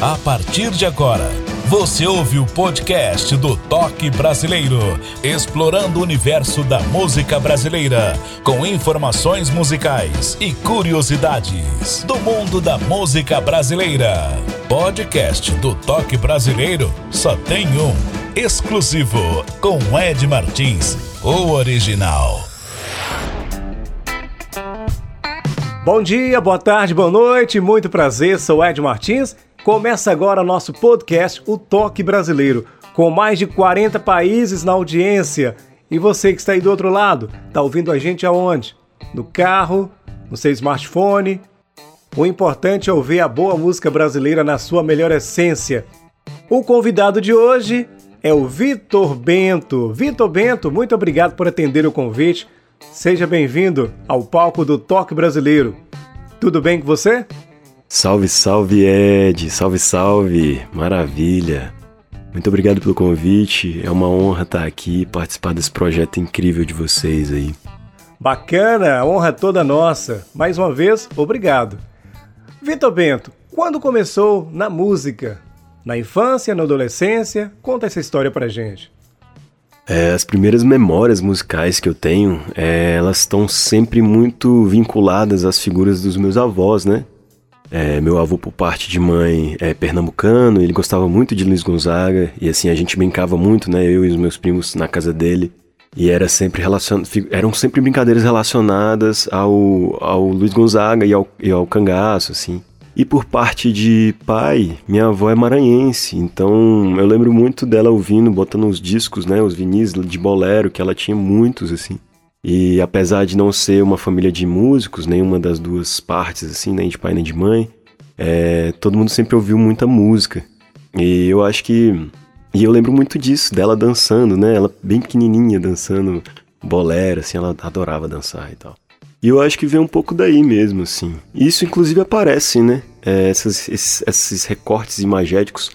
A partir de agora, você ouve o podcast do Toque Brasileiro, explorando o universo da música brasileira, com informações musicais e curiosidades do mundo da música brasileira. Podcast do Toque Brasileiro só tem um, exclusivo, com Ed Martins, o original. Bom dia, boa tarde, boa noite, muito prazer, sou Ed Martins. Começa agora nosso podcast O Toque Brasileiro, com mais de 40 países na audiência. E você que está aí do outro lado, está ouvindo a gente aonde? No carro, no seu smartphone. O importante é ouvir a boa música brasileira na sua melhor essência. O convidado de hoje é o Vitor Bento. Vitor Bento, muito obrigado por atender o convite. Seja bem-vindo ao palco do Toque Brasileiro. Tudo bem com você? Salve, salve, Ed! Salve, salve! Maravilha! Muito obrigado pelo convite. É uma honra estar aqui e participar desse projeto incrível de vocês aí. Bacana, a honra é toda nossa. Mais uma vez, obrigado. Vitor Bento, quando começou na música? Na infância, na adolescência? Conta essa história pra gente. É, as primeiras memórias musicais que eu tenho, é, elas estão sempre muito vinculadas às figuras dos meus avós, né? É, meu avô, por parte de mãe, é pernambucano, ele gostava muito de Luiz Gonzaga, e assim, a gente brincava muito, né? Eu e os meus primos na casa dele. E era sempre relacion... eram sempre brincadeiras relacionadas ao, ao Luiz Gonzaga e ao, e ao cangaço, assim. E por parte de pai, minha avó é maranhense, então eu lembro muito dela ouvindo, botando os discos, né, os vinis de bolero, que ela tinha muitos, assim. E apesar de não ser uma família de músicos, nenhuma das duas partes, assim, nem de pai nem de mãe, é, todo mundo sempre ouviu muita música. E eu acho que. E eu lembro muito disso, dela dançando, né? Ela bem pequenininha dançando bolero, assim, ela adorava dançar e tal. E eu acho que vem um pouco daí mesmo, assim. Isso, inclusive, aparece, né? É, essas, esses, esses, recortes imagéticos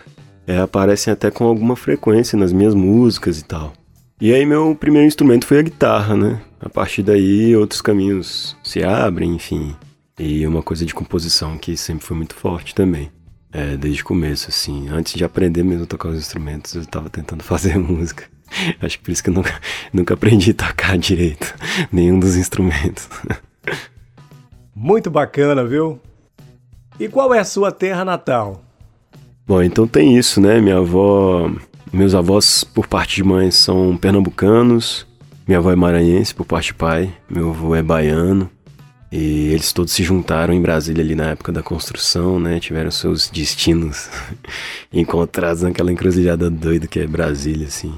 é, aparecem até com alguma frequência nas minhas músicas e tal. E aí, meu primeiro instrumento foi a guitarra, né? A partir daí, outros caminhos se abrem, enfim. E uma coisa de composição que sempre foi muito forte também. É, desde o começo, assim. Antes de aprender mesmo a tocar os instrumentos, eu estava tentando fazer música. Acho que por isso que eu nunca, nunca aprendi a tocar direito nenhum dos instrumentos. Muito bacana, viu? E qual é a sua terra natal? Bom, então tem isso, né? Minha avó, meus avós por parte de mãe são pernambucanos, minha avó é maranhense por parte de pai, meu avô é baiano. E eles todos se juntaram em Brasília ali na época da construção, né? Tiveram seus destinos encontrados naquela encruzilhada doida que é Brasília, assim.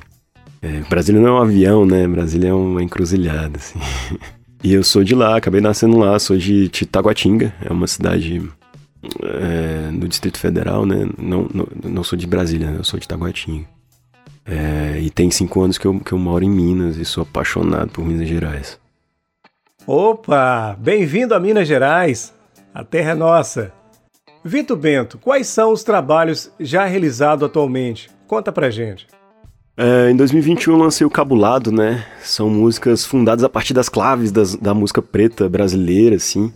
É, Brasília não é um avião, né? Brasília é uma encruzilhada, assim. E eu sou de lá, acabei nascendo lá, sou de Titaguatinga, é uma cidade é, no Distrito Federal, né? Não, não, não sou de Brasília, né? eu sou de Itaguatinga. É, e tem cinco anos que eu, que eu moro em Minas e sou apaixonado por Minas Gerais. Opa! Bem-vindo a Minas Gerais! A terra é nossa! Vitor Bento, quais são os trabalhos já realizados atualmente? Conta pra gente. É, em 2021 eu lancei o Cabulado, né? São músicas fundadas a partir das claves das, da música preta brasileira, assim.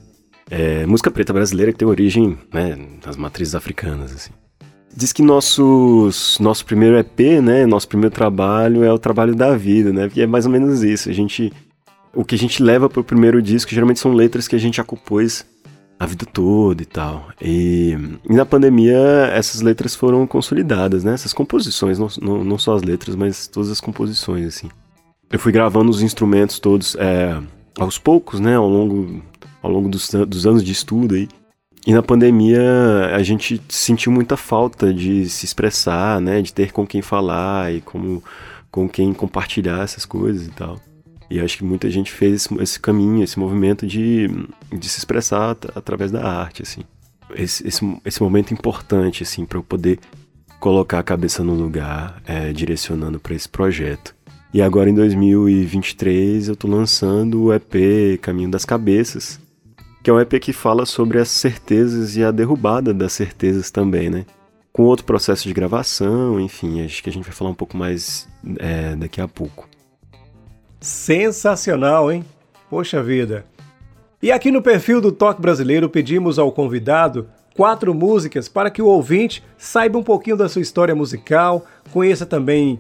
É, música preta brasileira que tem origem né, nas matrizes africanas, assim. Diz que nossos, nosso primeiro EP, né, nosso primeiro trabalho é o trabalho da vida, né? Porque é mais ou menos isso. A gente, o que a gente leva para o primeiro disco geralmente são letras que a gente já compôs a vida toda e tal. E, e, na pandemia essas letras foram consolidadas, né? Essas composições, não, não, não, só as letras, mas todas as composições, assim. Eu fui gravando os instrumentos todos é, aos poucos, né? Ao longo, ao longo dos, dos anos de estudo aí. E na pandemia a gente sentiu muita falta de se expressar, né? De ter com quem falar e como, com quem compartilhar essas coisas e tal. E acho que muita gente fez esse, caminho, esse movimento de, de se expressar através da arte, assim. Esse, esse, esse momento importante, assim, para eu poder colocar a cabeça no lugar, é, direcionando para esse projeto. E agora em 2023 eu tô lançando o EP Caminho das Cabeças, que é um EP que fala sobre as certezas e a derrubada das certezas também, né? Com outro processo de gravação, enfim, acho que a gente vai falar um pouco mais é, daqui a pouco. Sensacional, hein? Poxa vida. E aqui no perfil do Toque Brasileiro pedimos ao convidado quatro músicas para que o ouvinte saiba um pouquinho da sua história musical, conheça também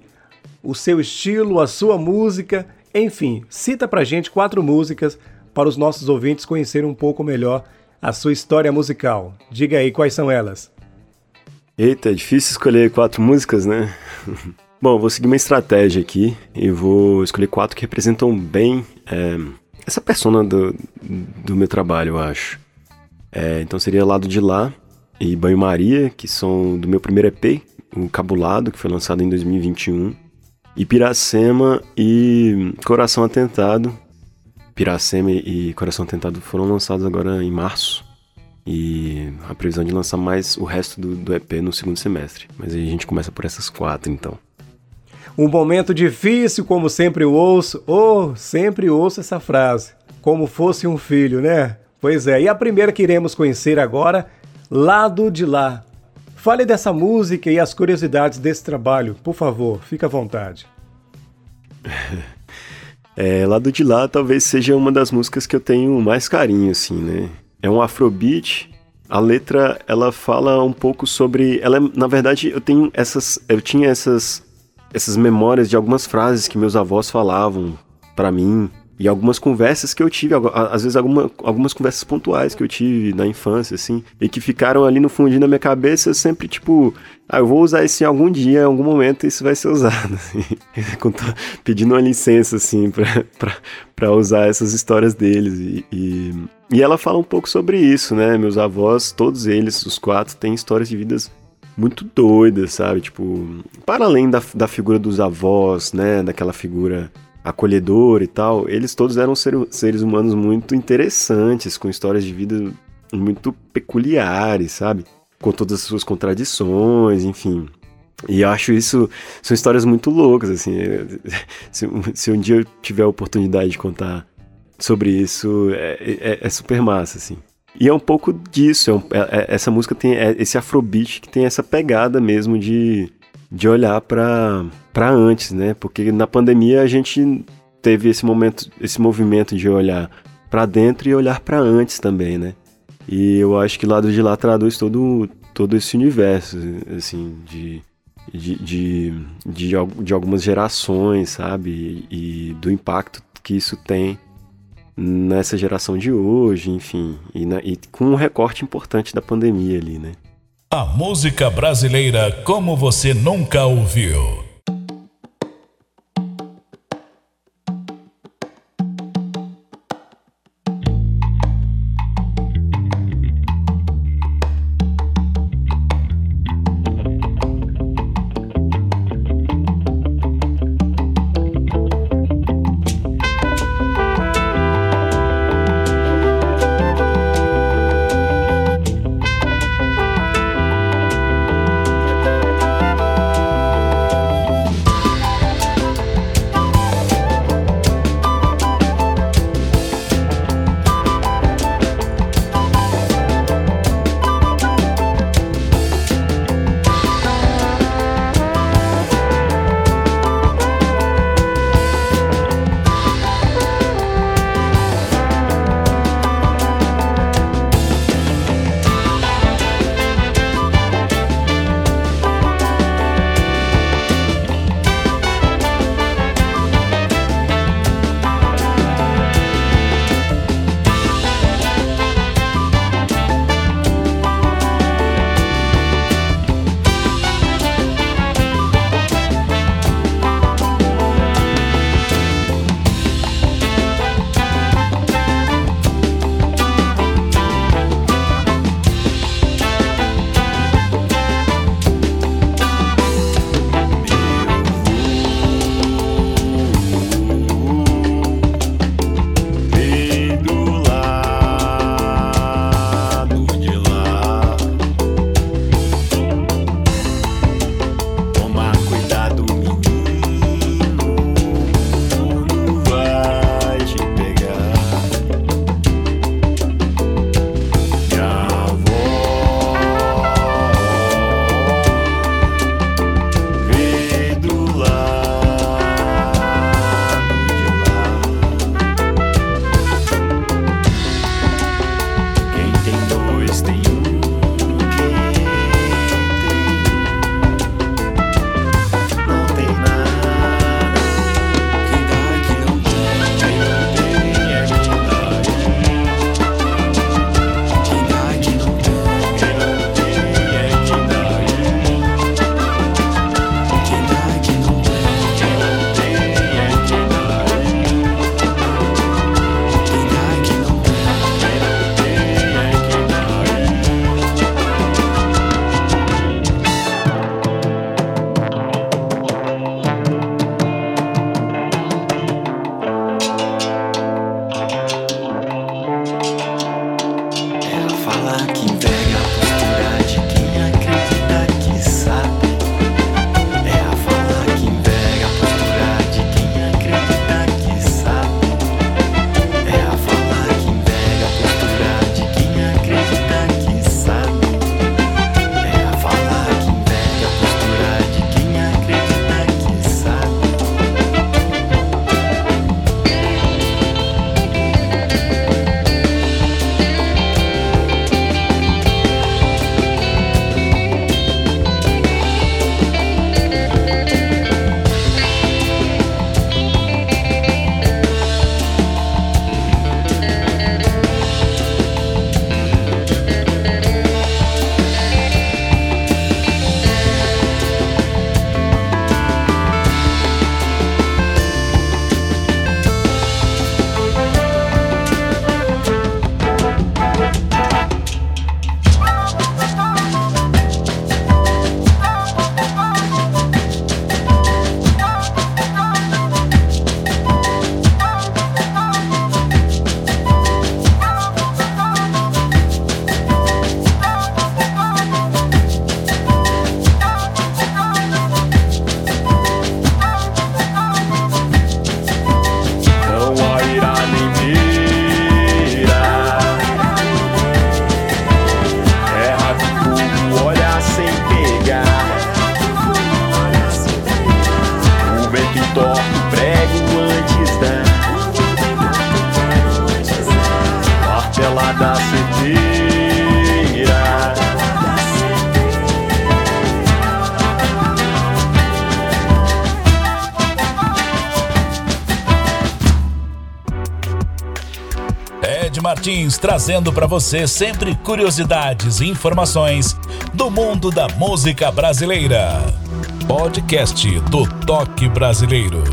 o seu estilo, a sua música, enfim, cita pra gente quatro músicas para os nossos ouvintes conhecerem um pouco melhor a sua história musical. Diga aí quais são elas. Eita, é difícil escolher quatro músicas, né? Bom, vou seguir uma estratégia aqui e vou escolher quatro que representam bem é, essa persona do, do meu trabalho, eu acho. É, então seria Lado de Lá e Banho Maria, que são do meu primeiro EP, o Cabulado, que foi lançado em 2021. E Piracema e Coração Atentado. Piracema e Coração Atentado foram lançados agora em março. E a previsão de lançar mais o resto do, do EP no segundo semestre. Mas aí a gente começa por essas quatro, então. Um momento difícil, como sempre ouço, ou oh, sempre ouço essa frase, como fosse um filho, né? Pois é, e a primeira que iremos conhecer agora, Lado de Lá. Fale dessa música e as curiosidades desse trabalho, por favor, fique à vontade. É, Lado de Lá talvez seja uma das músicas que eu tenho mais carinho, assim, né? É um afrobeat. A letra, ela fala um pouco sobre... Ela, na verdade, eu tenho essas... Eu tinha essas essas memórias de algumas frases que meus avós falavam para mim e algumas conversas que eu tive, às vezes alguma, algumas conversas pontuais que eu tive na infância, assim, e que ficaram ali no fundinho da minha cabeça, sempre tipo, ah, eu vou usar isso em algum dia, em algum momento isso vai ser usado, assim, pedindo uma licença, assim, pra, pra, pra usar essas histórias deles. E, e, e ela fala um pouco sobre isso, né? Meus avós, todos eles, os quatro, têm histórias de vidas muito doida, sabe? Tipo, para além da, da figura dos avós, né? Daquela figura acolhedora e tal, eles todos eram ser, seres humanos muito interessantes, com histórias de vida muito peculiares, sabe? Com todas as suas contradições, enfim. E eu acho isso, são histórias muito loucas, assim. Se, se um dia eu tiver a oportunidade de contar sobre isso, é, é, é super massa, assim. E é um pouco disso, é um, é, é, essa música tem é, esse afrobeat que tem essa pegada mesmo de, de olhar para antes, né? Porque na pandemia a gente teve esse momento, esse movimento de olhar para dentro e olhar para antes também, né? E eu acho que lado de lá traduz todo, todo esse universo, assim, de, de, de, de, de algumas gerações, sabe? E, do impacto que isso tem nessa geração de hoje, enfim, e, na, e com um recorte importante da pandemia ali, né? A música brasileira como você nunca ouviu. Trazendo para você sempre curiosidades e informações do mundo da música brasileira. Podcast do Toque Brasileiro.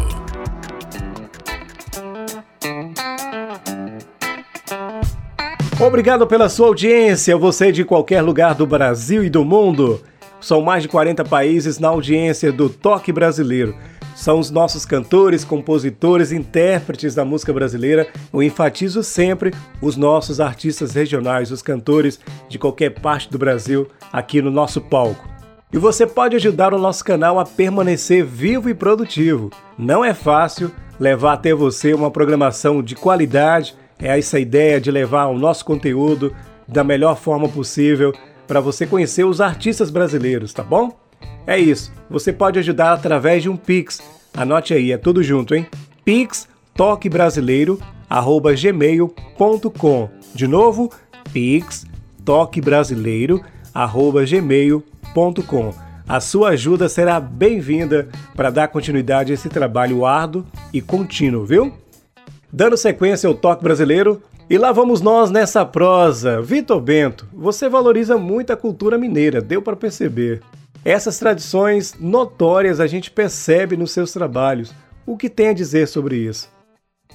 Obrigado pela sua audiência, você de qualquer lugar do Brasil e do mundo. São mais de 40 países na audiência do Toque Brasileiro. São os nossos cantores, compositores, intérpretes da música brasileira. Eu enfatizo sempre os nossos artistas regionais, os cantores de qualquer parte do Brasil aqui no nosso palco. E você pode ajudar o nosso canal a permanecer vivo e produtivo. Não é fácil levar até você uma programação de qualidade, é essa ideia de levar o nosso conteúdo da melhor forma possível para você conhecer os artistas brasileiros, tá bom? É isso. Você pode ajudar através de um Pix. Anote aí, é tudo junto, hein? Pix toquebrasileiro@gmail.com. De novo, Pix toquebrasileiro@gmail.com. A sua ajuda será bem-vinda para dar continuidade a esse trabalho árduo e contínuo, viu? Dando sequência ao toque brasileiro, e lá vamos nós nessa prosa. Vitor Bento, você valoriza muito a cultura mineira, deu para perceber. Essas tradições notórias a gente percebe nos seus trabalhos. O que tem a dizer sobre isso?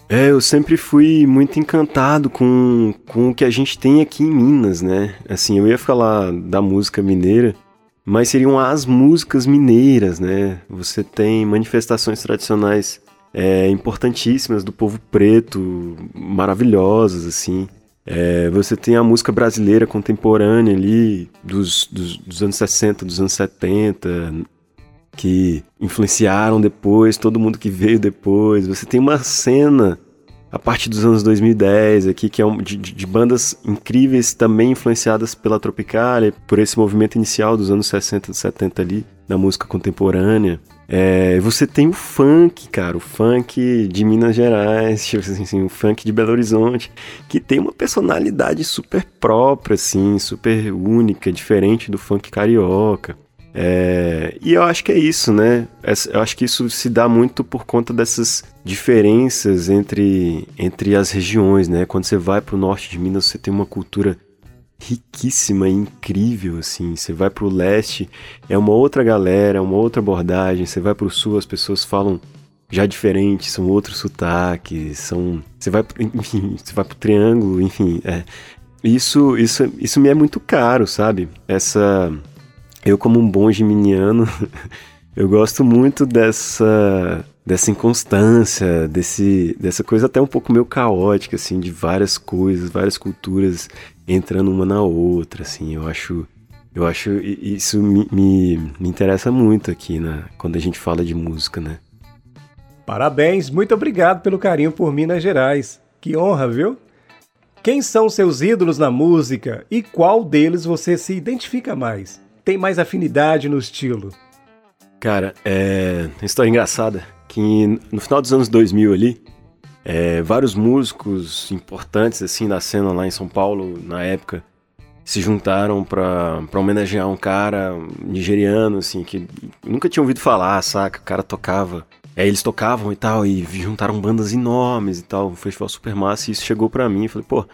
É, eu sempre fui muito encantado com, com o que a gente tem aqui em Minas, né? Assim, eu ia falar da música mineira, mas seriam as músicas mineiras, né? Você tem manifestações tradicionais é, importantíssimas do povo preto, maravilhosas, assim. É, você tem a música brasileira contemporânea ali, dos, dos, dos, anos 60, dos anos 70, que influenciaram depois, todo mundo que veio depois. Você tem uma cena a partir dos anos 2010 aqui, que é um, de, de, bandas incríveis também influenciadas pela Tropicália, por esse movimento inicial dos anos 60 e 70 ali, da música contemporânea. É, você tem o funk, cara, o funk de Minas Gerais, tipo assim, o funk de Belo Horizonte, que tem uma personalidade super própria, assim, super única, diferente do funk carioca. É, e eu acho que é isso, né? Eu acho que isso se dá muito por conta dessas diferenças entre, entre as regiões, né? Quando você vai para o norte de Minas, você tem uma cultura riquíssima incrível, assim. Você vai pro leste, é uma outra galera, uma outra abordagem. Você vai pro sul, as pessoas falam já diferente, são outros sotaques, são... Você vai, enfim, você vai pro triângulo, enfim, é... Isso, isso, isso me é muito caro, sabe? Essa... Eu como um bom geminiano, eu gosto muito dessa dessa inconstância, desse, dessa coisa até um pouco meio caótica, assim, de várias coisas, várias culturas entrando uma na outra, assim. Eu acho, eu acho isso me, me, me interessa muito aqui, né, quando a gente fala de música, né? Parabéns, muito obrigado pelo carinho por Minas Gerais. Que honra, viu? Quem são seus ídolos na música e qual deles você se identifica mais? Tem mais afinidade no estilo? Cara, é. História engraçada que no final dos anos 2000 ali, é, vários músicos importantes assim da cena lá em São Paulo na época se juntaram para homenagear um cara nigeriano assim que nunca tinha ouvido falar, saca? O cara tocava, é, eles tocavam e tal e juntaram bandas enormes e tal, um festival super massa e isso chegou para mim, falei, pô,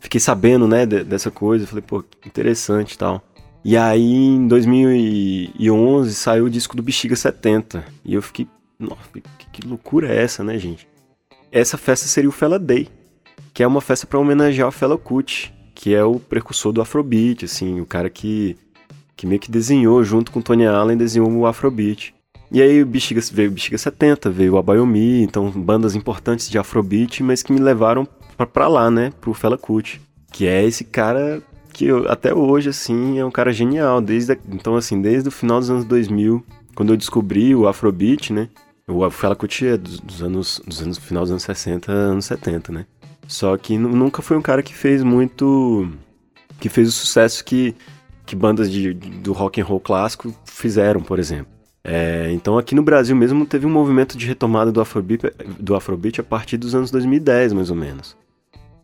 fiquei sabendo, né, dessa coisa, falei, pô, interessante e tal. E aí em 2011 saiu o disco do Bexiga 70 e eu fiquei nossa, que loucura é essa, né, gente? Essa festa seria o Fela Day, que é uma festa para homenagear o Fela Kuti, que é o precursor do Afrobeat, assim, o cara que, que meio que desenhou, junto com Tony Allen, desenhou o Afrobeat. E aí o Bexiga, veio o Bexiga 70, veio o Abayomi, então bandas importantes de Afrobeat, mas que me levaram pra, lá, né, pro Fela Kuti, que é esse cara que eu, até hoje, assim, é um cara genial, desde, então assim, desde o final dos anos 2000, quando eu descobri o Afrobeat, né, o Fela Kuti é dos, dos, anos, dos anos, final dos anos 60, anos 70, né? Só que nunca foi um cara que fez muito. que fez o sucesso que, que bandas de, do rock and roll clássico fizeram, por exemplo. É, então aqui no Brasil mesmo teve um movimento de retomada do Afrobeat, do Afrobeat a partir dos anos 2010, mais ou menos.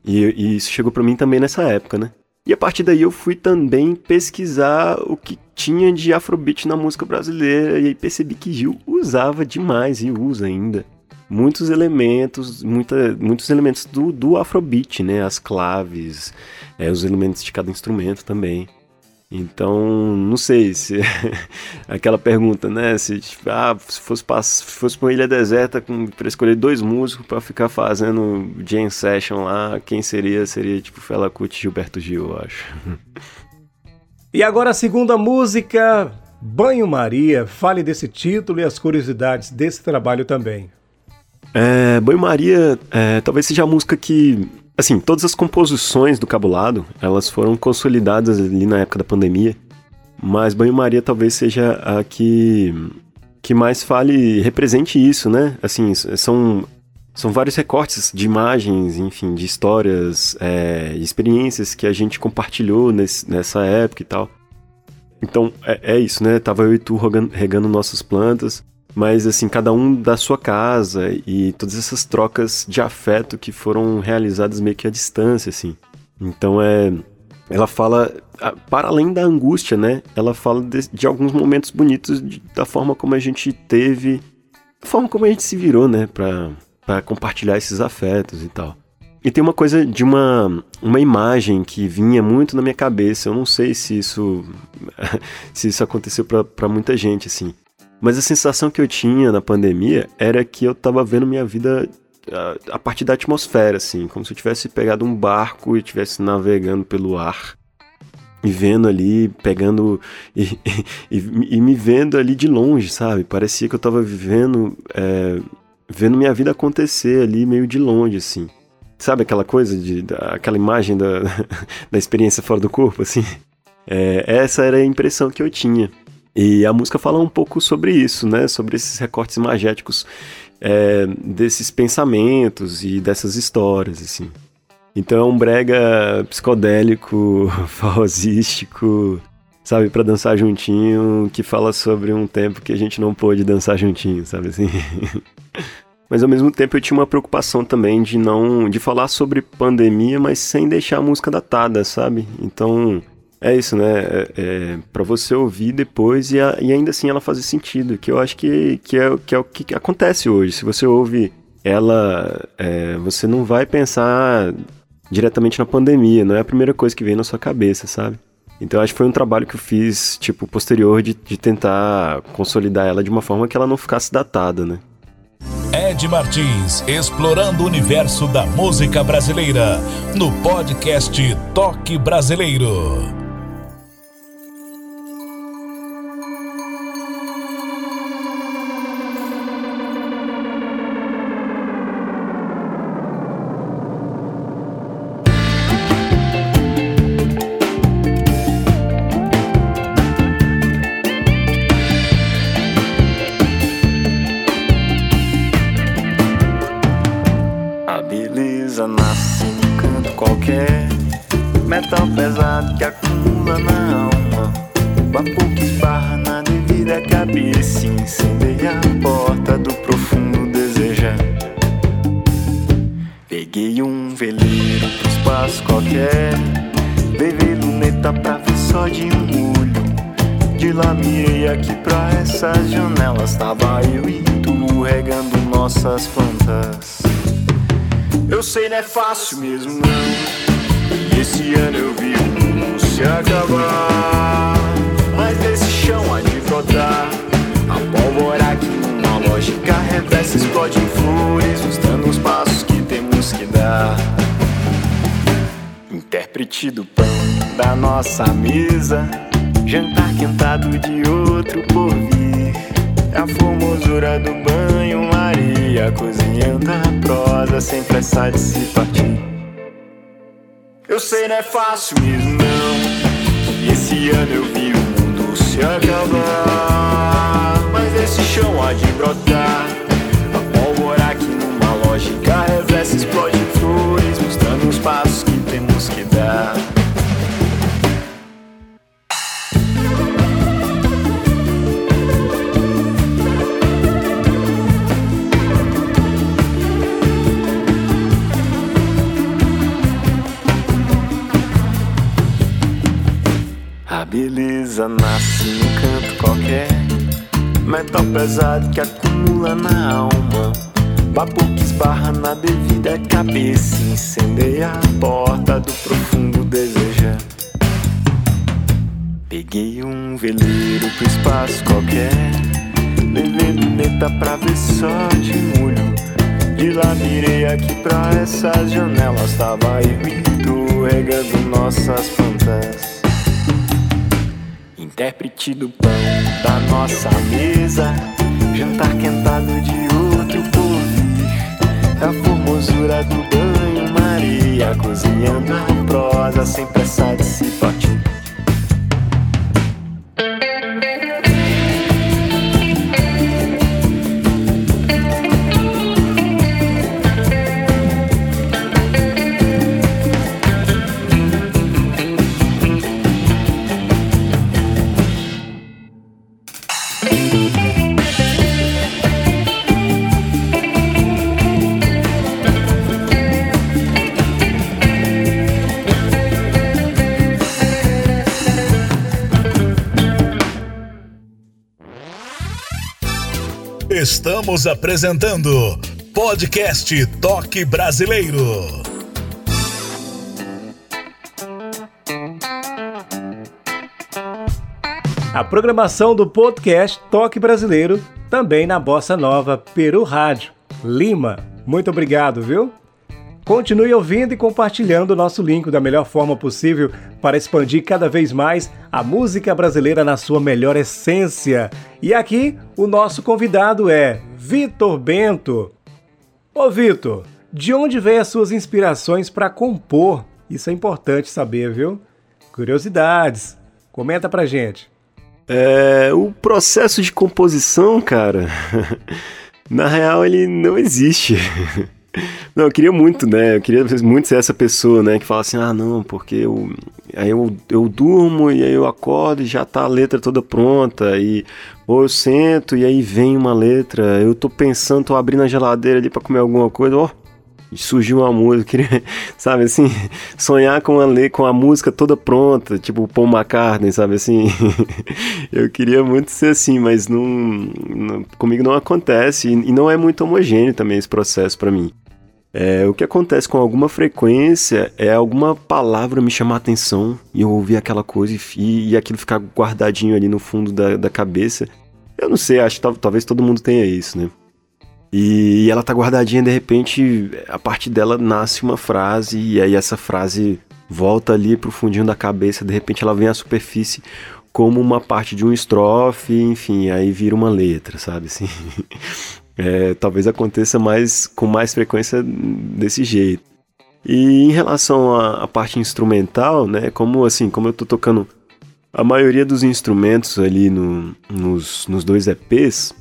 E, e isso chegou para mim também nessa época, né? E a partir daí eu fui também pesquisar o que tinha de afrobeat na música brasileira e aí percebi que Gil usava demais e usa ainda muitos elementos, muita, muitos elementos do, do afrobeat, né? As claves, é, os elementos de cada instrumento também. Então, não sei se aquela pergunta, né? Se, tipo, ah, se fosse se fosse uma ilha deserta para escolher dois músicos para ficar fazendo jam session lá, quem seria? Seria tipo Fela Kuti e Gilberto Gil, eu acho. E agora a segunda música, Banho Maria. Fale desse título e as curiosidades desse trabalho também. É, Banho Maria é, talvez seja a música que Assim, todas as composições do Cabulado, elas foram consolidadas ali na época da pandemia, mas Banho-Maria talvez seja a que, que mais fale, represente isso, né? Assim, são, são vários recortes de imagens, enfim, de histórias, é, experiências que a gente compartilhou nesse, nessa época e tal. Então, é, é isso, né? Tava eu e tu regando nossas plantas, mas assim, cada um da sua casa e todas essas trocas de afeto que foram realizadas meio que à distância, assim. Então é. Ela fala, para além da angústia, né? Ela fala de, de alguns momentos bonitos de, da forma como a gente teve, da forma como a gente se virou, né? Pra, pra compartilhar esses afetos e tal. E tem uma coisa de uma, uma imagem que vinha muito na minha cabeça. Eu não sei se isso se isso aconteceu para muita gente assim. Mas a sensação que eu tinha na pandemia era que eu tava vendo minha vida a, a partir da atmosfera, assim, como se eu tivesse pegado um barco e estivesse navegando pelo ar e vendo ali, pegando e, e, e, me vendo ali de longe, sabe? Parecia que eu tava vivendo, é, vendo minha vida acontecer ali meio de longe, assim. Sabe aquela coisa, de, aquela imagem da, da experiência fora do corpo, assim? É, essa era a impressão que eu tinha. E a música fala um pouco sobre isso, né? Sobre esses recortes imagéticos é, desses pensamentos e dessas histórias, assim. Então é um brega psicodélico, farrosístico, sabe, para dançar juntinho, que fala sobre um tempo que a gente não pôde dançar juntinho, sabe assim. mas ao mesmo tempo eu tinha uma preocupação também de não de falar sobre pandemia, mas sem deixar a música datada, sabe? Então é isso, né? É, é para você ouvir depois e, a, e, ainda assim ela fazer sentido, que eu acho que, que, é, que é o que acontece hoje. Se você ouve ela, é, você não vai pensar diretamente na pandemia, não é a primeira coisa que vem na sua cabeça, sabe? Então acho que foi um trabalho que eu fiz, tipo, posterior de, de tentar consolidar ela de uma forma que ela não ficasse datada, né? Ed Martins, explorando o universo da música brasileira, no podcast Toque Brasileiro. Intérprete do pão da nossa mesa, jantar quentado de outro por vir. É a formosura do banho Maria cozinhando a prosa sem pressa de se partir. Eu sei, não é fácil mesmo, não. Esse ano eu vi o mundo se acabar. Mas esse chão há de brotar. A pólvora aqui numa lógica reversa explode beleza nasce num canto qualquer. Metal pesado que acumula na alma. papo que esbarra na devida cabeça, incendeia a porta do profundo desejo. Peguei um veleiro pro espaço qualquer, levei luneta pra ver só de molho. De lá mirei aqui pra essas janelas, tava e tu regando nossas plantas. Intérprete do pão da nossa mesa, jantar quentado de outro por vir. A formosura do Estamos apresentando Podcast Toque Brasileiro. A programação do podcast Toque Brasileiro também na Bossa Nova Peru Rádio, Lima. Muito obrigado, viu? Continue ouvindo e compartilhando o nosso link da melhor forma possível para expandir cada vez mais a música brasileira na sua melhor essência. E aqui o nosso convidado é Vitor Bento. Ô Vitor, de onde vem as suas inspirações para compor? Isso é importante saber, viu? Curiosidades. Comenta pra gente. É, o processo de composição, cara, na real ele não existe. Não, eu queria muito, né? Eu queria muito ser essa pessoa, né? Que fala assim, ah, não, porque eu. Aí eu, eu durmo e aí eu acordo e já tá a letra toda pronta. E ou eu sento e aí vem uma letra. Eu tô pensando, tô abrindo a geladeira ali para comer alguma coisa, ó. Surgiu uma música, queria, sabe assim, sonhar com a, com a música toda pronta, tipo Paul McCartney, sabe assim. eu queria muito ser assim, mas não, não comigo não acontece e, e não é muito homogêneo também esse processo para mim. É, o que acontece com alguma frequência é alguma palavra me chamar a atenção e eu ouvir aquela coisa e, e aquilo ficar guardadinho ali no fundo da, da cabeça. Eu não sei, acho que talvez todo mundo tenha isso, né? E, ela tá guardadinha, de repente, a partir dela nasce uma frase e aí essa frase volta ali pro fundinho da cabeça, de repente ela vem à superfície como uma parte de um estrofe, enfim, aí vira uma letra, sabe assim? É, talvez aconteça mais com mais frequência desse jeito. E em relação à, à, parte instrumental, né, como assim, como eu tô tocando a maioria dos instrumentos ali no, nos, nos dois EPs,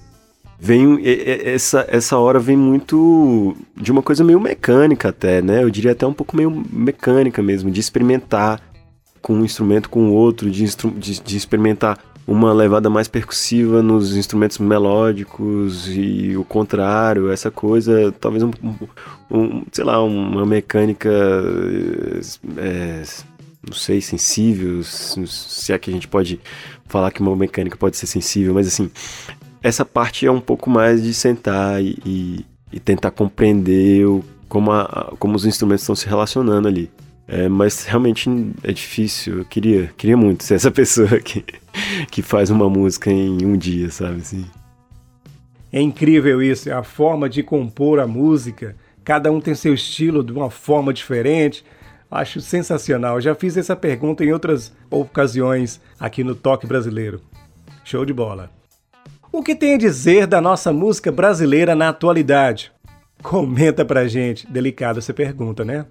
vem essa, essa hora vem muito de uma coisa meio mecânica até, né? Eu diria até um pouco meio mecânica mesmo, de experimentar com um instrumento com outro, de, de, de experimentar uma levada mais percussiva nos instrumentos melódicos e o contrário, essa coisa, talvez um, um sei lá, uma mecânica, é, não sei, sensível, se é que a gente pode falar que uma mecânica pode ser sensível, mas assim, essa parte é um pouco mais de sentar e, e, e tentar compreender o, como, a, como os instrumentos estão se relacionando ali. É, mas realmente é difícil. Eu queria, queria muito ser essa pessoa que, que faz uma música em um dia, sabe assim. É incrível isso, é a forma de compor a música. Cada um tem seu estilo de uma forma diferente. Acho sensacional. Já fiz essa pergunta em outras ocasiões aqui no Toque Brasileiro. Show de bola. O que tem a dizer da nossa música brasileira na atualidade? Comenta pra gente. Delicado essa pergunta, né?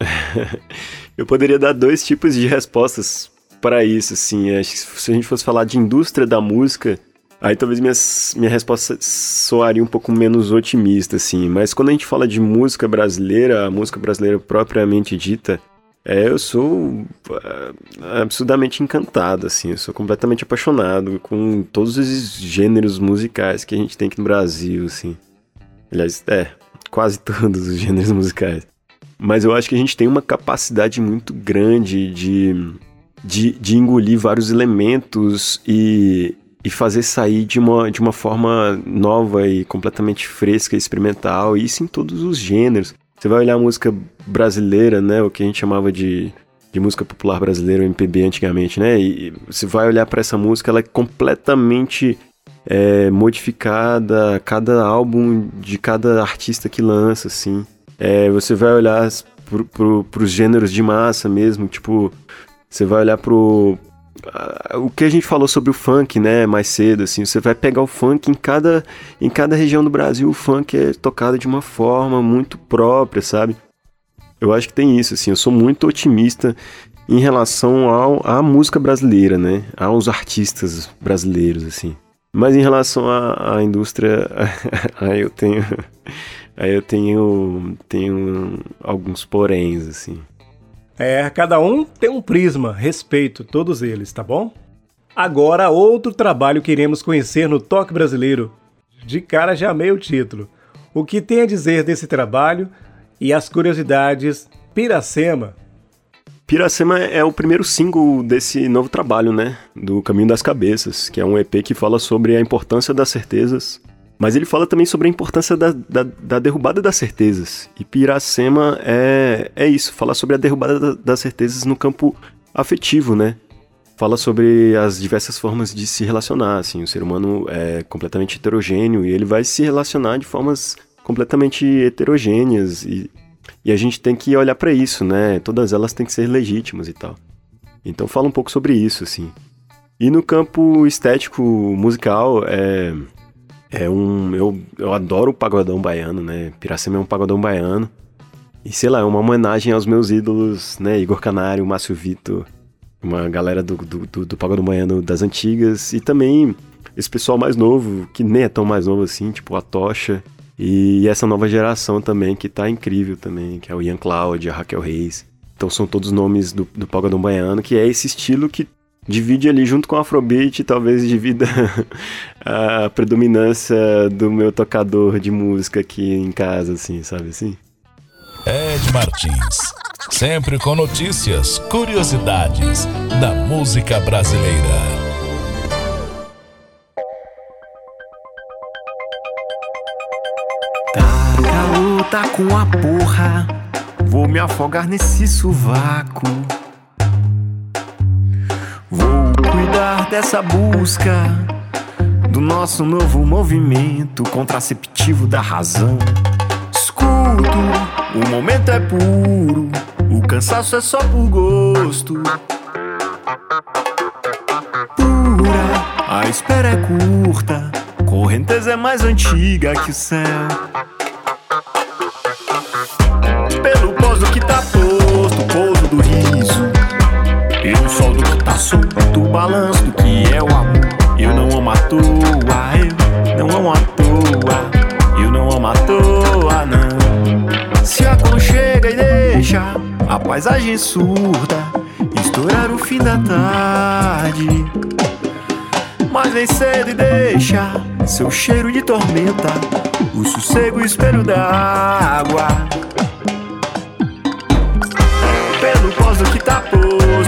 eu poderia dar dois tipos de respostas para isso, assim. Acho se a gente fosse falar de indústria da música, aí talvez minha, minha resposta soaria um pouco menos otimista, assim. Mas quando a gente fala de música brasileira, a música brasileira propriamente dita, é, eu sou uh, absurdamente encantado, assim. Eu sou completamente apaixonado com todos os gêneros musicais que a gente tem aqui no Brasil, assim. Aliás, é, quase todos os gêneros musicais. Mas eu acho que a gente tem uma capacidade muito grande de, de, de engolir vários elementos e, e fazer sair de uma, de uma forma nova e completamente fresca, experimental, e isso em todos os gêneros. Você vai olhar a música brasileira, né, o que a gente chamava de, de música popular brasileira, MPB antigamente, né, e você vai olhar para essa música, ela é completamente é, modificada, cada álbum de cada artista que lança, assim. É, você vai olhar pro, pro, pros gêneros de massa mesmo, tipo, você vai olhar pro, o que a gente falou sobre o funk, né, mais cedo, assim, você vai pegar o funk em cada, em cada região do Brasil, o funk é tocado de uma forma muito própria, sabe? Eu acho que tem isso, assim, eu sou muito otimista em relação ao, à música brasileira, né, aos artistas brasileiros, assim. Mas em relação à, à indústria, aí eu tenho, aí eu tenho, tenho alguns poréns, assim. É, cada um tem um prisma, respeito todos eles, tá bom? Agora, outro trabalho que iremos conhecer no Toque Brasileiro. De cara já amei o título. O que tem a dizer desse trabalho e as curiosidades Piracema? Piracema é o primeiro single desse novo trabalho, né? Do Caminho das Cabeças, que é um EP que fala sobre a importância das certezas mas ele fala também sobre a importância da, da, da derrubada das certezas. E Piracema é, é isso, fala sobre a derrubada das certezas no campo afetivo, né? Fala sobre as diversas formas de se relacionar, assim, o ser humano é completamente heterogêneo e ele vai se relacionar de formas completamente heterogêneas e, e a gente tem que olhar para isso, né? Todas elas têm que ser legítimas e tal. Então fala um pouco sobre isso, assim. E no campo estético musical, é, é um. Eu, eu adoro o pagodão baiano, né? Piracema é um pagodão baiano. E sei lá, é uma homenagem aos meus ídolos, né? Igor Canário, Márcio Vitor, uma galera do, do, do, do pagodão baiano das antigas. E também esse pessoal mais novo, que nem é tão mais novo assim, tipo a Tocha. E essa nova geração também, que tá incrível também, que é o Ian Cloud, a Raquel Reis. Então são todos nomes do, do pagodão baiano, que é esse estilo que divide ali junto com o Afrobeat, talvez divida a predominância do meu tocador de música aqui em casa, assim, sabe assim? Ed Martins, sempre com notícias, curiosidades da música brasileira. Tá calor, tá com a porra, vou me afogar nesse sovaco. Cuidar dessa busca do nosso novo movimento contraceptivo da razão. Escuto, o momento é puro, o cansaço é só por gosto. Pura, a espera é curta, correnteza é mais antiga que o céu. Sol do balanço do que é o amor. Eu não amo à toa, eu não amo à toa, eu não amo à toa, não. Se aconchega e deixa a paisagem surda estourar o fim da tarde. Mas vem cedo e deixa seu cheiro de tormenta, o sossego espelho d'água. Pelo pós do que tá posto,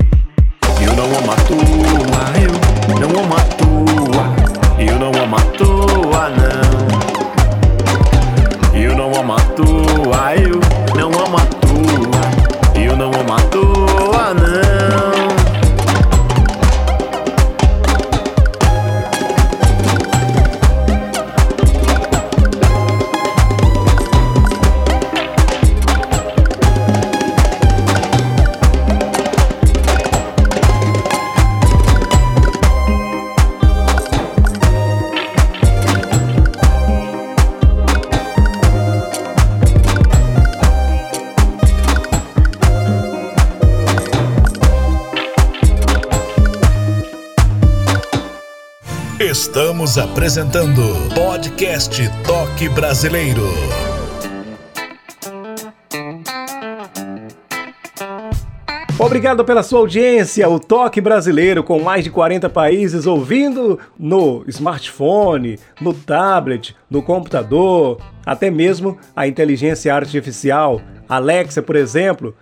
Estamos apresentando Podcast Toque Brasileiro. Obrigado pela sua audiência. O Toque Brasileiro, com mais de 40 países ouvindo no smartphone, no tablet, no computador, até mesmo a inteligência artificial, Alexa, por exemplo.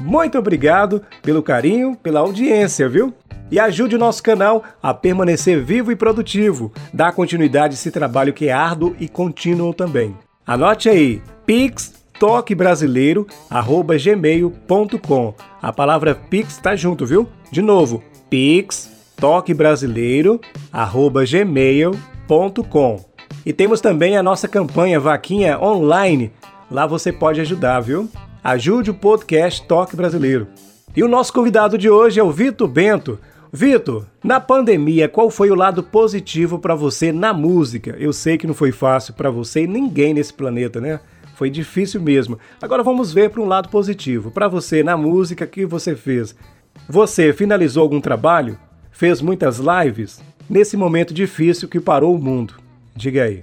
Muito obrigado pelo carinho, pela audiência, viu? E ajude o nosso canal a permanecer vivo e produtivo. Dá continuidade a esse trabalho que é árduo e contínuo também. Anote aí, Pix toquebrasileiro@gmail.com. A palavra Pix está junto, viu? De novo, Pix toquebrasileiro@gmail.com. E temos também a nossa campanha Vaquinha Online. Lá você pode ajudar, viu? Ajude o podcast Toque Brasileiro. E o nosso convidado de hoje é o Vitor Bento. Vitor, na pandemia, qual foi o lado positivo para você na música? Eu sei que não foi fácil para você e ninguém nesse planeta, né? Foi difícil mesmo. Agora vamos ver para um lado positivo. Para você, na música que você fez, você finalizou algum trabalho? Fez muitas lives? Nesse momento difícil que parou o mundo. Diga aí.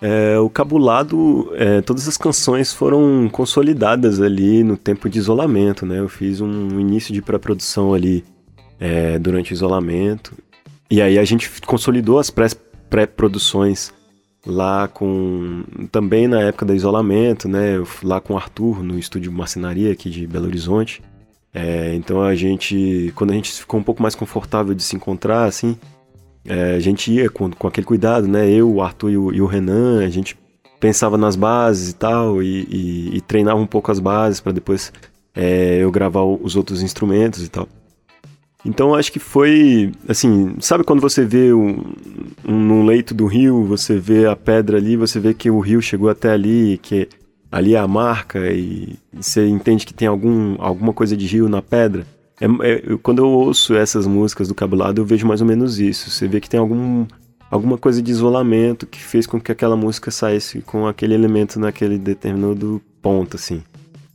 É, o Cabulado, é, todas as canções foram consolidadas ali no tempo de isolamento, né? Eu fiz um início de pré-produção ali é, durante o isolamento. E aí a gente consolidou as pré-produções lá com também na época do isolamento, né? Lá com o Arthur no estúdio Marcenaria aqui de Belo Horizonte. É, então a gente, quando a gente ficou um pouco mais confortável de se encontrar, assim, é, a gente ia com, com aquele cuidado, né? Eu, o Arthur e o, e o Renan, a gente pensava nas bases e tal e, e, e treinava um pouco as bases para depois é, eu gravar os outros instrumentos e tal. Então acho que foi, assim, sabe quando você vê um, um, no leito do rio, você vê a pedra ali, você vê que o rio chegou até ali, que ali é a marca e você entende que tem algum, alguma coisa de rio na pedra. É, é, quando eu ouço essas músicas do Cabulado, eu vejo mais ou menos isso. Você vê que tem algum, alguma coisa de isolamento que fez com que aquela música saísse com aquele elemento naquele determinado ponto, assim.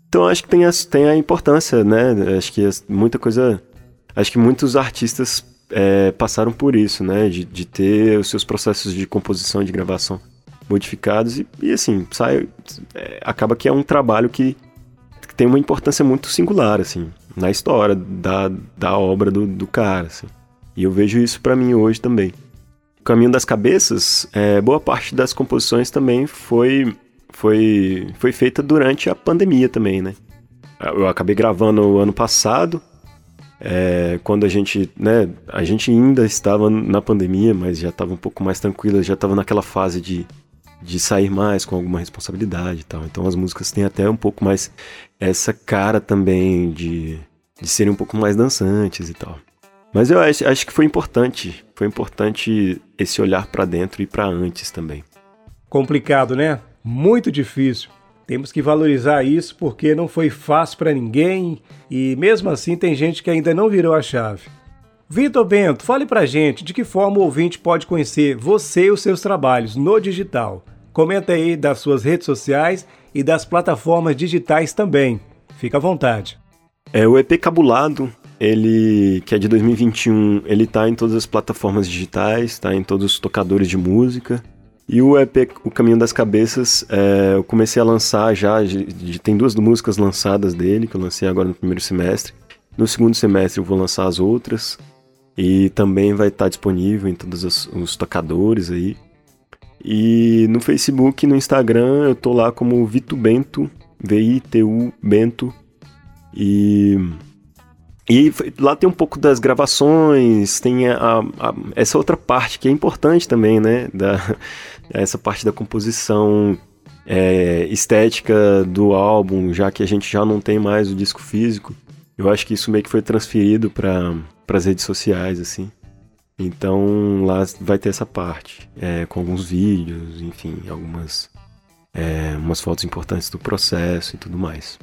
Então acho que tem a, tem a importância, né? Acho que muita coisa acho que muitos artistas é, passaram por isso, né? De, de ter os seus processos de composição e de gravação modificados e, e assim, sai, é, acaba que é um trabalho que, que, tem uma importância muito singular, assim, na história da, da obra do, do cara, assim. E eu vejo isso para mim hoje também. O Caminho das Cabeças, é, boa parte das composições também foi, foi, foi feita durante a pandemia também, né? Eu acabei gravando o ano passado, é, quando a gente, né, a gente ainda estava na pandemia, mas já estava um pouco mais tranquila, já estava naquela fase de, de sair mais com alguma responsabilidade e tal. Então as músicas têm até um pouco mais essa cara também de, de serem um pouco mais dançantes e tal. Mas eu acho, acho que foi importante, foi importante esse olhar para dentro e para antes também. Complicado, né? Muito difícil. Temos que valorizar isso porque não foi fácil para ninguém e mesmo assim tem gente que ainda não virou a chave. Vitor Bento, fale pra gente de que forma o ouvinte pode conhecer você e os seus trabalhos no digital. Comenta aí das suas redes sociais e das plataformas digitais também. Fica à vontade. É o EP Cabulado, ele que é de 2021, ele tá em todas as plataformas digitais, tá em todos os tocadores de música. E o EP O Caminho das Cabeças, é, eu comecei a lançar já, tem duas músicas lançadas dele, que eu lancei agora no primeiro semestre. No segundo semestre eu vou lançar as outras. E também vai estar disponível em todos os, os tocadores aí. E no Facebook e no Instagram eu tô lá como Vito Bento, V-I-T-U Bento. E e lá tem um pouco das gravações, tem a, a, essa outra parte que é importante também, né? Da, essa parte da composição é, estética do álbum, já que a gente já não tem mais o disco físico. Eu acho que isso meio que foi transferido para as redes sociais, assim. Então lá vai ter essa parte, é, com alguns vídeos, enfim, algumas é, umas fotos importantes do processo e tudo mais.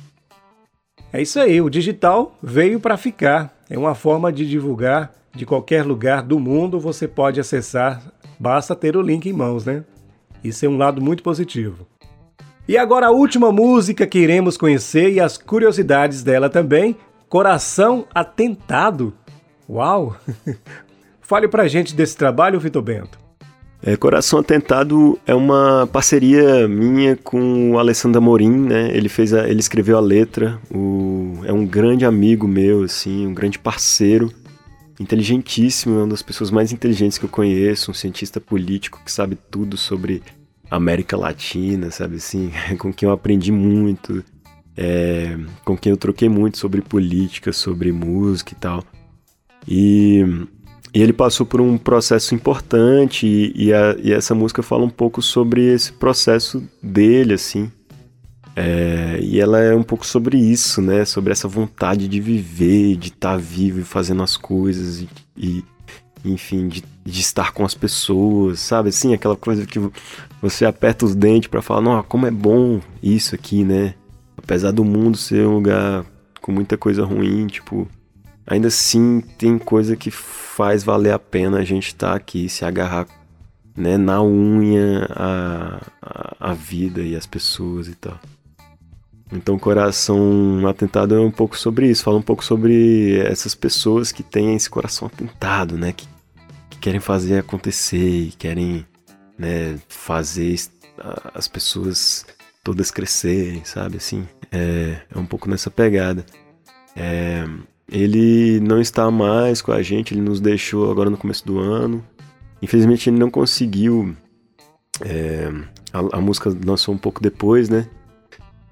É isso aí, o digital veio para ficar. É uma forma de divulgar de qualquer lugar do mundo, você pode acessar, basta ter o link em mãos, né? Isso é um lado muito positivo. E agora a última música que iremos conhecer e as curiosidades dela também, Coração Atentado. Uau! Fale pra gente desse trabalho, Vitor Bento. É, Coração Atentado é uma parceria minha com o Alessandro Amorim, né? Ele fez a, ele escreveu a letra. O, é um grande amigo meu, assim, um grande parceiro, inteligentíssimo, é uma das pessoas mais inteligentes que eu conheço, um cientista político que sabe tudo sobre América Latina, sabe assim, com quem eu aprendi muito, é, com quem eu troquei muito sobre política, sobre música e tal. E e ele passou por um processo importante e, e, a, e, essa música fala um pouco sobre esse processo dele, assim. É, e ela é um pouco sobre isso, né? Sobre essa vontade de viver, de estar tá vivo e fazendo as coisas e, e enfim, de, de, estar com as pessoas, sabe? Assim, aquela coisa que você aperta os dentes para falar, não, como é bom isso aqui, né? Apesar do mundo ser um lugar com muita coisa ruim, tipo, ainda assim tem coisa que faz valer a pena a gente estar tá aqui, se agarrar né, na unha a, a, a, vida e as pessoas e tal. Então, Coração Atentado é um pouco sobre isso, fala um pouco sobre essas pessoas que têm esse coração atentado, né, que, que querem fazer acontecer e querem né, fazer as pessoas todas crescerem, sabe, assim, é, é um pouco nessa pegada. É, ele não está mais com a gente, ele nos deixou agora no começo do ano. Infelizmente ele não conseguiu. É, a, a, música lançou um pouco depois, né?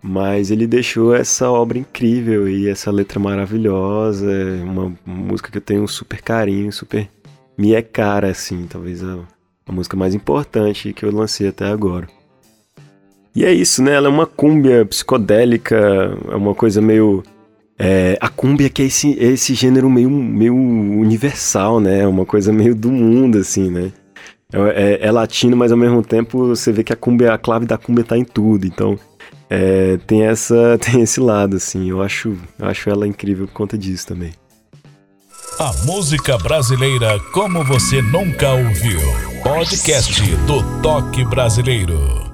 Mas ele deixou essa obra incrível e essa letra maravilhosa. Uma música que eu tenho um super carinho, super. Me é cara, assim, talvez a, a música mais importante que eu lancei até agora. E é isso, né? Ela é uma cúmbia psicodélica, é uma coisa meio é, a cumbia que é esse, é esse gênero meio, meio universal, né? É uma coisa meio do mundo, assim, né? É, é, é, latino, mas ao mesmo tempo você vê que a cumbia, a clave da cumbia tá em tudo. Então é, tem essa, tem esse lado, assim. Eu acho, eu acho ela incrível por conta disso também. A música brasileira como você nunca ouviu. Podcast do Toque Brasileiro.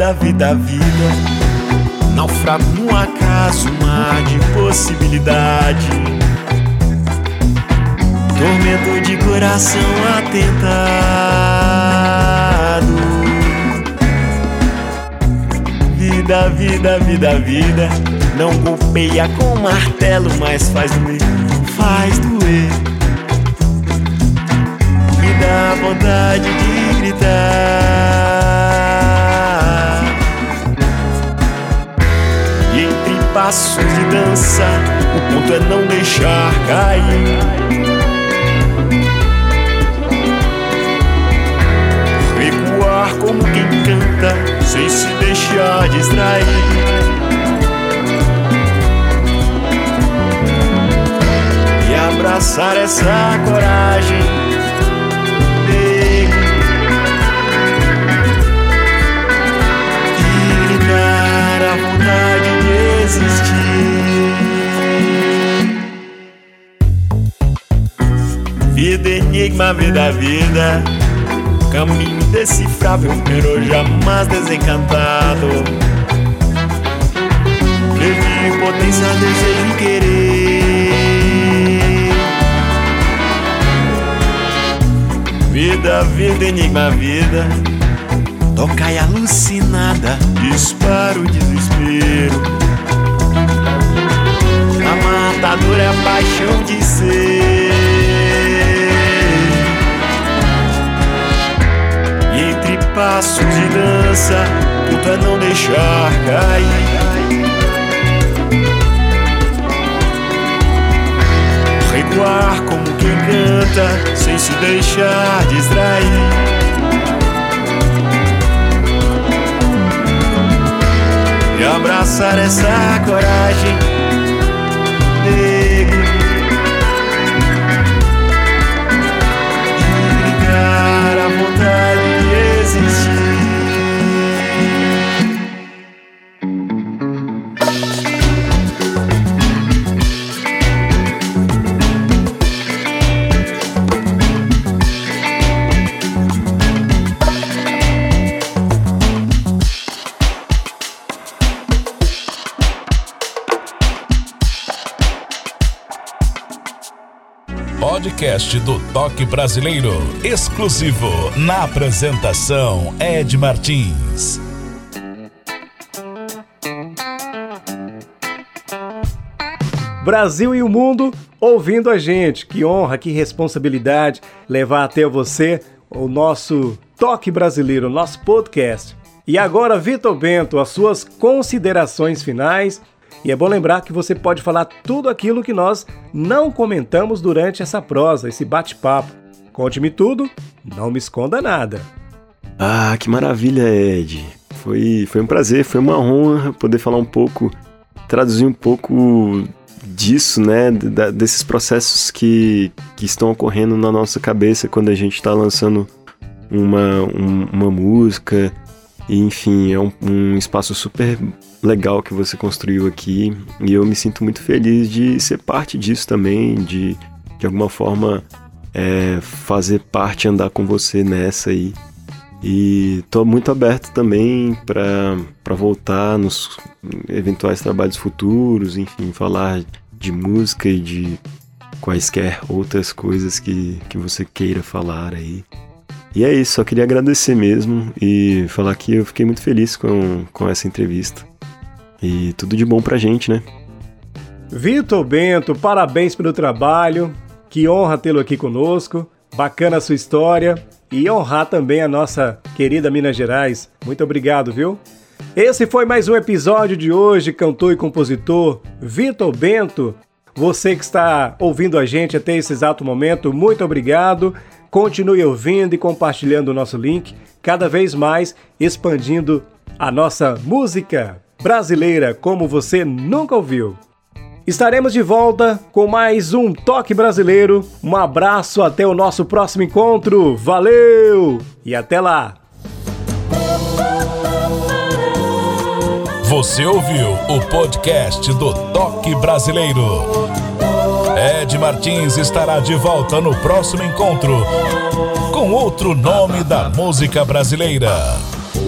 Vida, vida, vida. Naufrago no acaso, mar de possibilidade. Tormento de coração atentado. Vida, vida, vida, vida. Não golpeia com martelo, mas faz doer, faz doer. Me dá vontade de gritar. Passos de dança, o ponto é não deixar cair. Recuar como quem canta, sem se deixar distrair. E abraçar essa coragem Vida enigma, vida, vida. Caminho indecifrável, pero jamais desencantado. Previ potência, desejo e querer. Vida, vida, enigma, vida. Toca e alucinada, disparo o desespero matador é a paixão de ser. Passos de dança, tudo é não deixar cair. Recuar como quem canta, sem se deixar distrair. E abraçar essa coragem negro faces. Podcast do Toque Brasileiro, exclusivo na apresentação Ed Martins. Brasil e o mundo ouvindo a gente. Que honra, que responsabilidade levar até você o nosso Toque Brasileiro, nosso podcast. E agora, Vitor Bento, as suas considerações finais. E é bom lembrar que você pode falar tudo aquilo que nós não comentamos durante essa prosa, esse bate-papo. Conte-me tudo, não me esconda nada. Ah, que maravilha, Ed. Foi, foi um prazer, foi uma honra poder falar um pouco, traduzir um pouco disso, né? Desses processos que, que estão ocorrendo na nossa cabeça quando a gente está lançando uma, um, uma música. E, enfim, é um, um espaço super legal que você construiu aqui. E eu me sinto muito feliz de ser parte disso também, de de alguma forma é, fazer parte, andar com você nessa aí. E tô muito aberto também para voltar nos eventuais trabalhos futuros, enfim, falar de música e de quaisquer outras coisas que, que você queira falar aí. E é isso, só queria agradecer mesmo e falar que eu fiquei muito feliz com, com essa entrevista. E tudo de bom pra gente, né? Vitor Bento, parabéns pelo trabalho. Que honra tê-lo aqui conosco. Bacana a sua história e honrar também a nossa querida Minas Gerais. Muito obrigado, viu? Esse foi mais um episódio de hoje, cantor e compositor Vitor Bento. Você que está ouvindo a gente até esse exato momento, muito obrigado. Continue ouvindo e compartilhando o nosso link, cada vez mais expandindo a nossa música brasileira como você nunca ouviu. Estaremos de volta com mais um Toque Brasileiro. Um abraço, até o nosso próximo encontro. Valeu! E até lá! Você ouviu o podcast do Toque Brasileiro. Ed Martins estará de volta no próximo encontro com outro nome da música brasileira.